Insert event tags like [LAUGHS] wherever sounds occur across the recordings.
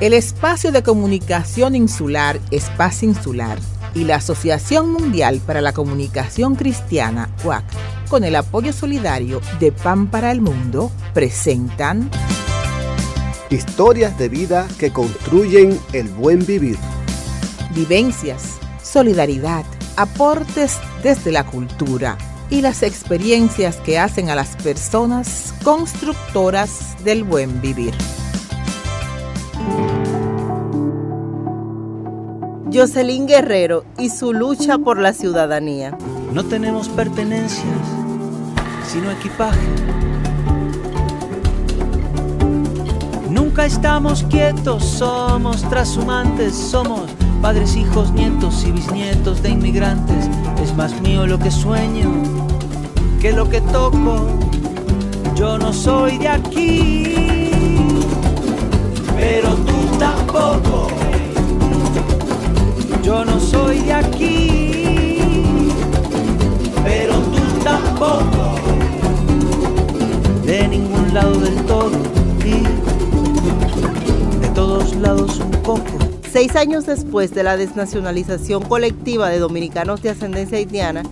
El Espacio de Comunicación Insular, Espacio Insular, y la Asociación Mundial para la Comunicación Cristiana, UAC, con el apoyo solidario de Pan para el Mundo, presentan Historias de vida que construyen el buen vivir. Vivencias, solidaridad, aportes desde la cultura y las experiencias que hacen a las personas constructoras del buen vivir. Jocelyn Guerrero y su lucha por la ciudadanía. No tenemos pertenencias, sino equipaje. Nunca estamos quietos, somos trashumantes, somos padres, hijos, nietos y bisnietos de inmigrantes. Es más mío lo que sueño que lo que toco. Yo no soy de aquí, pero tú tampoco. Yo no soy de aquí, pero tú tampoco. De ningún lado del todo y de todos lados un poco. Seis años después de la desnacionalización colectiva de dominicanos de ascendencia haitiana,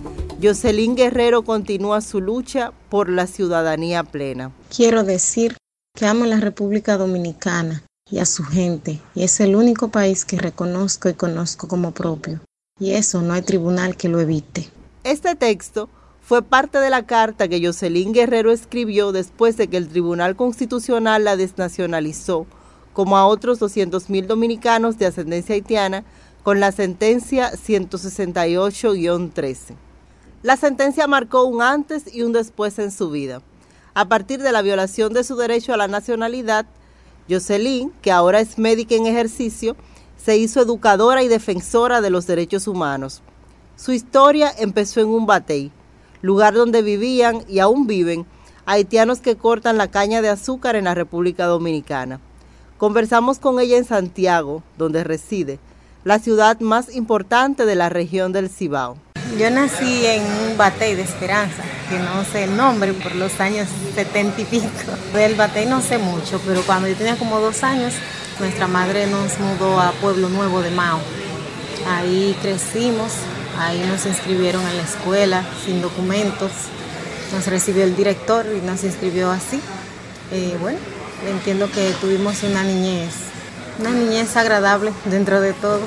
Jocelyn Guerrero continúa su lucha por la ciudadanía plena. Quiero decir que amo la República Dominicana y a su gente, y es el único país que reconozco y conozco como propio, y eso no hay tribunal que lo evite. Este texto fue parte de la carta que Jocelyn Guerrero escribió después de que el Tribunal Constitucional la desnacionalizó, como a otros 200.000 dominicanos de ascendencia haitiana, con la sentencia 168-13. La sentencia marcó un antes y un después en su vida. A partir de la violación de su derecho a la nacionalidad, Jocelyn, que ahora es médica en ejercicio, se hizo educadora y defensora de los derechos humanos. Su historia empezó en un batey, lugar donde vivían y aún viven haitianos que cortan la caña de azúcar en la República Dominicana. Conversamos con ella en Santiago, donde reside, la ciudad más importante de la región del Cibao. Yo nací en un batey de Esperanza, que no sé el nombre, por los años setenta y pico. Del batey no sé mucho, pero cuando yo tenía como dos años, nuestra madre nos mudó a Pueblo Nuevo de Mao. Ahí crecimos, ahí nos inscribieron en la escuela sin documentos. Nos recibió el director y nos inscribió así. Eh, bueno, entiendo que tuvimos una niñez, una niñez agradable dentro de todo.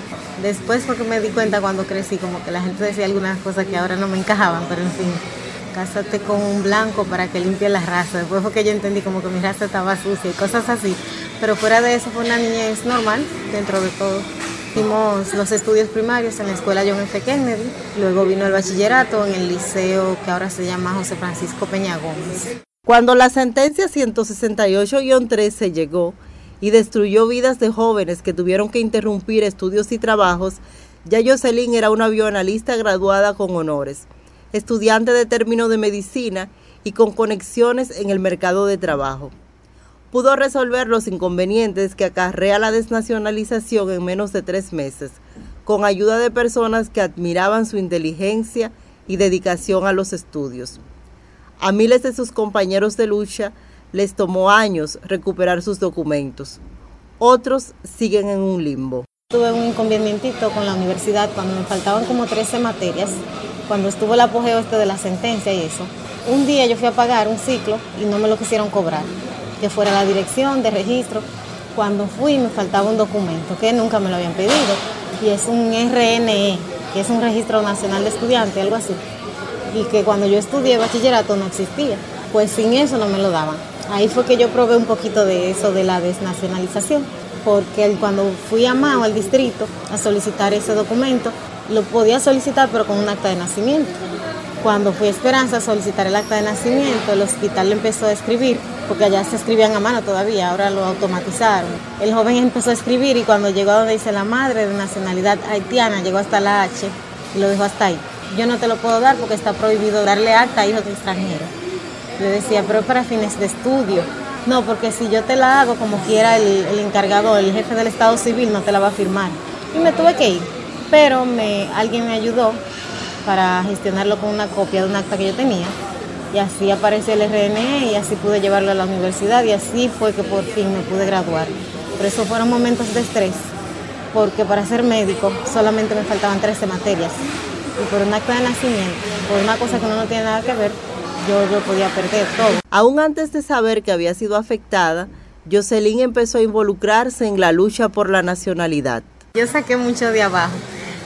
Después porque me di cuenta cuando crecí, como que la gente decía algunas cosas que ahora no me encajaban, pero en fin, cásate con un blanco para que limpie la raza. Después fue que yo entendí como que mi raza estaba sucia y cosas así. Pero fuera de eso fue una niñez normal dentro de todo. Hicimos los estudios primarios en la escuela John F. Kennedy, luego vino el bachillerato en el liceo que ahora se llama José Francisco Peña Gómez. Cuando la sentencia 168-13 llegó y destruyó vidas de jóvenes que tuvieron que interrumpir estudios y trabajos, ya Jocelyn era una bioanalista graduada con honores, estudiante de término de medicina y con conexiones en el mercado de trabajo. Pudo resolver los inconvenientes que acarrea la desnacionalización en menos de tres meses, con ayuda de personas que admiraban su inteligencia y dedicación a los estudios. A miles de sus compañeros de lucha les tomó años recuperar sus documentos. Otros siguen en un limbo. Tuve un inconvenientito con la universidad cuando me faltaban como 13 materias, cuando estuvo el apogeo este de la sentencia y eso. Un día yo fui a pagar un ciclo y no me lo quisieron cobrar, que fuera la dirección de registro. Cuando fui me faltaba un documento que nunca me lo habían pedido y es un RNE, que es un registro nacional de estudiantes, algo así. Y que cuando yo estudié bachillerato no existía, pues sin eso no me lo daban. Ahí fue que yo probé un poquito de eso de la desnacionalización, porque cuando fui a Mao, al distrito, a solicitar ese documento, lo podía solicitar pero con un acta de nacimiento. Cuando fui a Esperanza a solicitar el acta de nacimiento, el hospital le empezó a escribir, porque allá se escribían a mano todavía, ahora lo automatizaron. El joven empezó a escribir y cuando llegó a donde dice la madre de nacionalidad haitiana, llegó hasta la H y lo dejó hasta ahí. Yo no te lo puedo dar porque está prohibido darle acta a hijos extranjeros. Le decía, pero es para fines de estudio. No, porque si yo te la hago como quiera el, el, encargado, el jefe del Estado Civil no te la va a firmar. Y me tuve que ir, pero me, alguien me ayudó para gestionarlo con una copia de un acta que yo tenía. Y así apareció el RNE y así pude llevarlo a la universidad y así fue que por fin me pude graduar. pero esos fueron momentos de estrés, porque para ser médico solamente me faltaban 13 materias. Y por un acto de nacimiento, por una cosa que no tiene nada que ver, yo, yo podía perder todo. Aún antes de saber que había sido afectada, Jocelyn empezó a involucrarse en la lucha por la nacionalidad. Yo saqué mucho de abajo.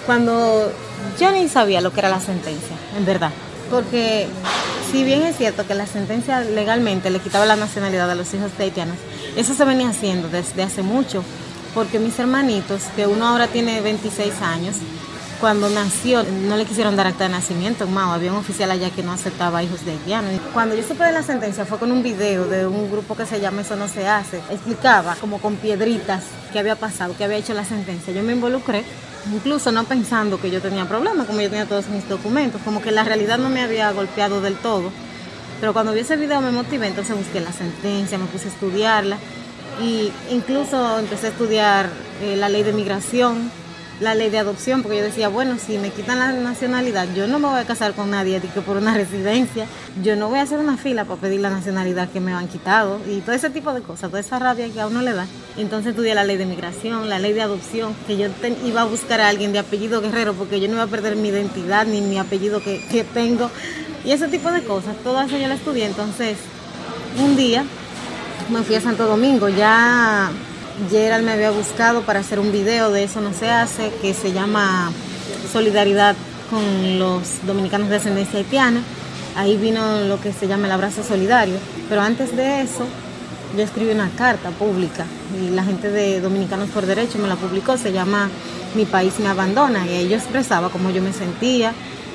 Cuando yo ni sabía lo que era la sentencia, en verdad. Porque si bien es cierto que la sentencia legalmente le quitaba la nacionalidad a los hijos de haitianos, eso se venía haciendo desde hace mucho. Porque mis hermanitos, que uno ahora tiene 26 años, cuando nació no le quisieron dar acta de nacimiento en Mao, había un oficial allá que no aceptaba hijos de haitianos. Cuando yo supe de la sentencia fue con un video de un grupo que se llama Eso no se hace, explicaba como con piedritas qué había pasado, qué había hecho la sentencia. Yo me involucré, incluso no pensando que yo tenía problemas, como yo tenía todos mis documentos, como que la realidad no me había golpeado del todo. Pero cuando vi ese video me motivé, entonces busqué la sentencia, me puse a estudiarla y incluso empecé a estudiar eh, la ley de migración, la ley de adopción, porque yo decía, bueno, si me quitan la nacionalidad, yo no me voy a casar con nadie que por una [LAUGHS] residencia, yo no voy a hacer una fila para pedir la nacionalidad que me han quitado y todo ese tipo de cosas, toda esa rabia que a uno le da. Entonces estudié la ley de migración, la ley de adopción, que yo iba a buscar a alguien de apellido guerrero porque yo no iba a perder mi identidad ni mi apellido que, que tengo y ese tipo de cosas, todo eso yo lo estudié. Entonces, un día me fui a Santo Domingo, ya Gerald me había buscado para hacer un video de Eso no se hace, que se llama Solidaridad con los dominicanos de ascendencia haitiana. Ahí vino lo que se llama el abrazo solidario. Pero antes de eso, yo escribí una carta pública y la gente de Dominicanos por Derecho me la publicó, se llama Mi país me abandona y ahí yo expresaba cómo yo me sentía,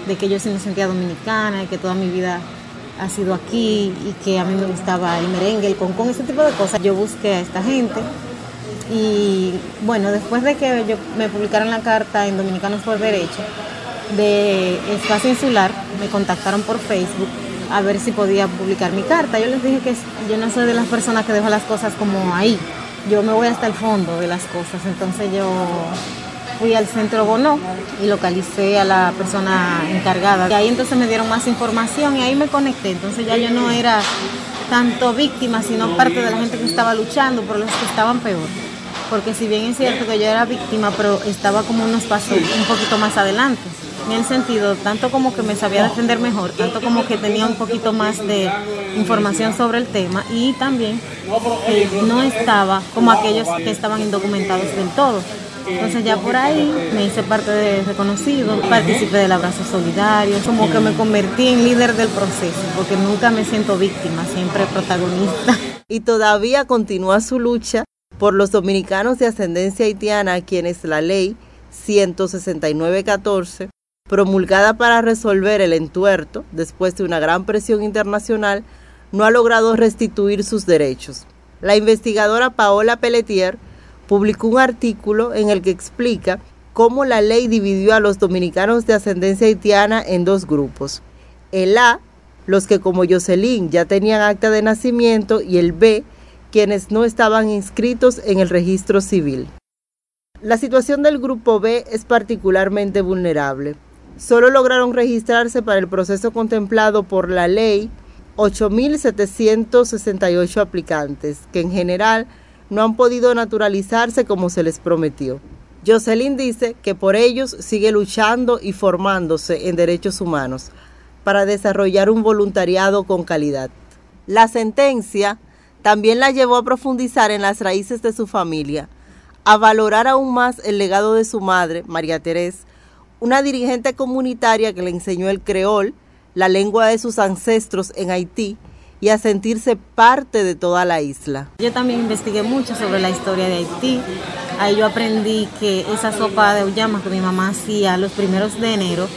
de que yo sí me sentía dominicana y que toda mi vida ha sido aquí y que a mí me gustaba el merengue, el concón, ese tipo de cosas. Yo busqué a esta gente y bueno, después de que yo, me publicaron la carta en Dominicanos por Derecho de Espacio Insular, me contactaron por Facebook a ver si podía publicar mi carta. Yo les dije que yo no soy de las personas que dejo las cosas como ahí. Yo me voy hasta el fondo de las cosas. Entonces yo fui al centro Bono y localicé a la persona encargada. Y ahí entonces me dieron más información y ahí me conecté. Entonces ya yo no era tanto víctima, sino parte de la gente que estaba luchando por los que estaban peor porque si bien es cierto que yo era víctima, pero estaba como unos pasos un poquito más adelante. En el sentido, tanto como que me sabía defender mejor, tanto como que tenía un poquito más de información sobre el tema y también que no estaba como aquellos que estaban indocumentados del todo. Entonces ya por ahí me hice parte de reconocido, participé del abrazo solidario, como que me convertí en líder del proceso, porque nunca me siento víctima, siempre protagonista. Y todavía continúa su lucha por los dominicanos de ascendencia haitiana quienes la ley 169.14, promulgada para resolver el entuerto después de una gran presión internacional, no ha logrado restituir sus derechos. La investigadora Paola Pelletier publicó un artículo en el que explica cómo la ley dividió a los dominicanos de ascendencia haitiana en dos grupos. El A, los que como Jocelyn ya tenían acta de nacimiento, y el B, quienes no estaban inscritos en el registro civil. La situación del Grupo B es particularmente vulnerable. Solo lograron registrarse para el proceso contemplado por la ley 8.768 aplicantes, que en general no han podido naturalizarse como se les prometió. Jocelyn dice que por ellos sigue luchando y formándose en derechos humanos para desarrollar un voluntariado con calidad. La sentencia también la llevó a profundizar en las raíces de su familia, a valorar aún más el legado de su madre, María Teresa, una dirigente comunitaria que le enseñó el creol, la lengua de sus ancestros en Haití, y a sentirse parte de toda la isla. Yo también investigué mucho sobre la historia de Haití. Ahí yo aprendí que esa sopa de uyama que mi mamá hacía los primeros de enero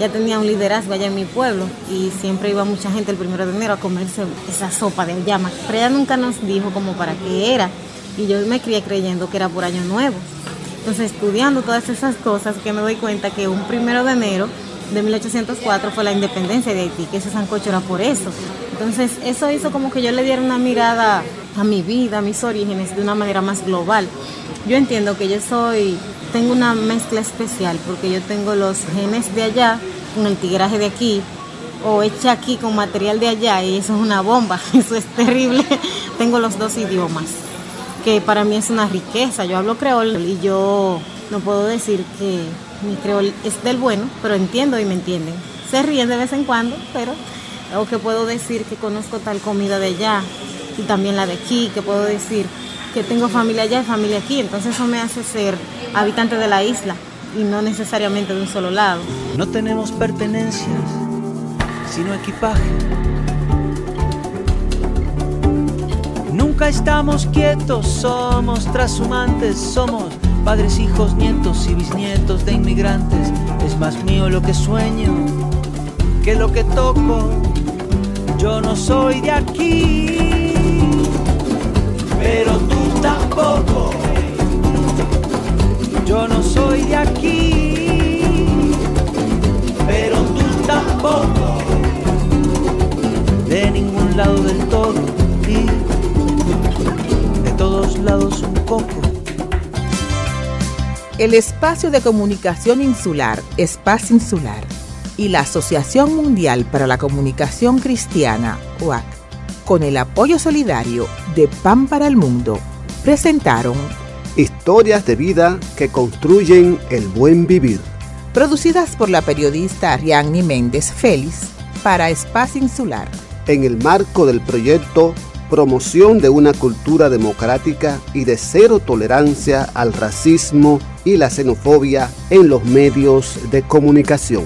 ya tenía un liderazgo allá en mi pueblo y siempre iba mucha gente el primero de enero a comerse esa sopa de llama, pero ella nunca nos dijo como para qué era y yo me crié creyendo que era por año nuevo. Entonces estudiando todas esas cosas que me doy cuenta que un primero de enero de 1804 fue la independencia de Haití, que ese sancocho era por eso. Entonces eso hizo como que yo le diera una mirada a mi vida, a mis orígenes de una manera más global. Yo entiendo que yo soy tengo una mezcla especial porque yo tengo los genes de allá con el tigraje de aquí o hecha aquí con material de allá y eso es una bomba, [LAUGHS] eso es terrible. [LAUGHS] tengo los dos idiomas. que para mí es una riqueza. Yo hablo creol y yo no puedo decir que mi creol es del bueno, pero entiendo y me entienden. Se ríen de vez en cuando, pero o que puedo decir que conozco tal comida de allá y también la de aquí, que puedo decir que tengo familia allá y familia aquí, entonces eso me hace ser habitante de la isla y no necesariamente de un solo lado. No tenemos pertenencias, sino equipaje. Nunca estamos quietos, somos trashumantes, somos padres, hijos, nietos y bisnietos de inmigrantes. Es más mío lo que sueño que lo que toco. Yo no soy de aquí, pero tú tampoco. Yo no soy de aquí, pero tú tampoco. De ningún lado del todo y de todos lados un poco. El espacio de comunicación insular, Espacio Insular, y la Asociación Mundial para la Comunicación Cristiana, OAC, con el apoyo solidario de Pan para el Mundo, presentaron Historias de vida que construyen el buen vivir. Producidas por la periodista Ariadne Méndez Félix para Espacio Insular. En el marco del proyecto Promoción de una cultura democrática y de cero tolerancia al racismo y la xenofobia en los medios de comunicación.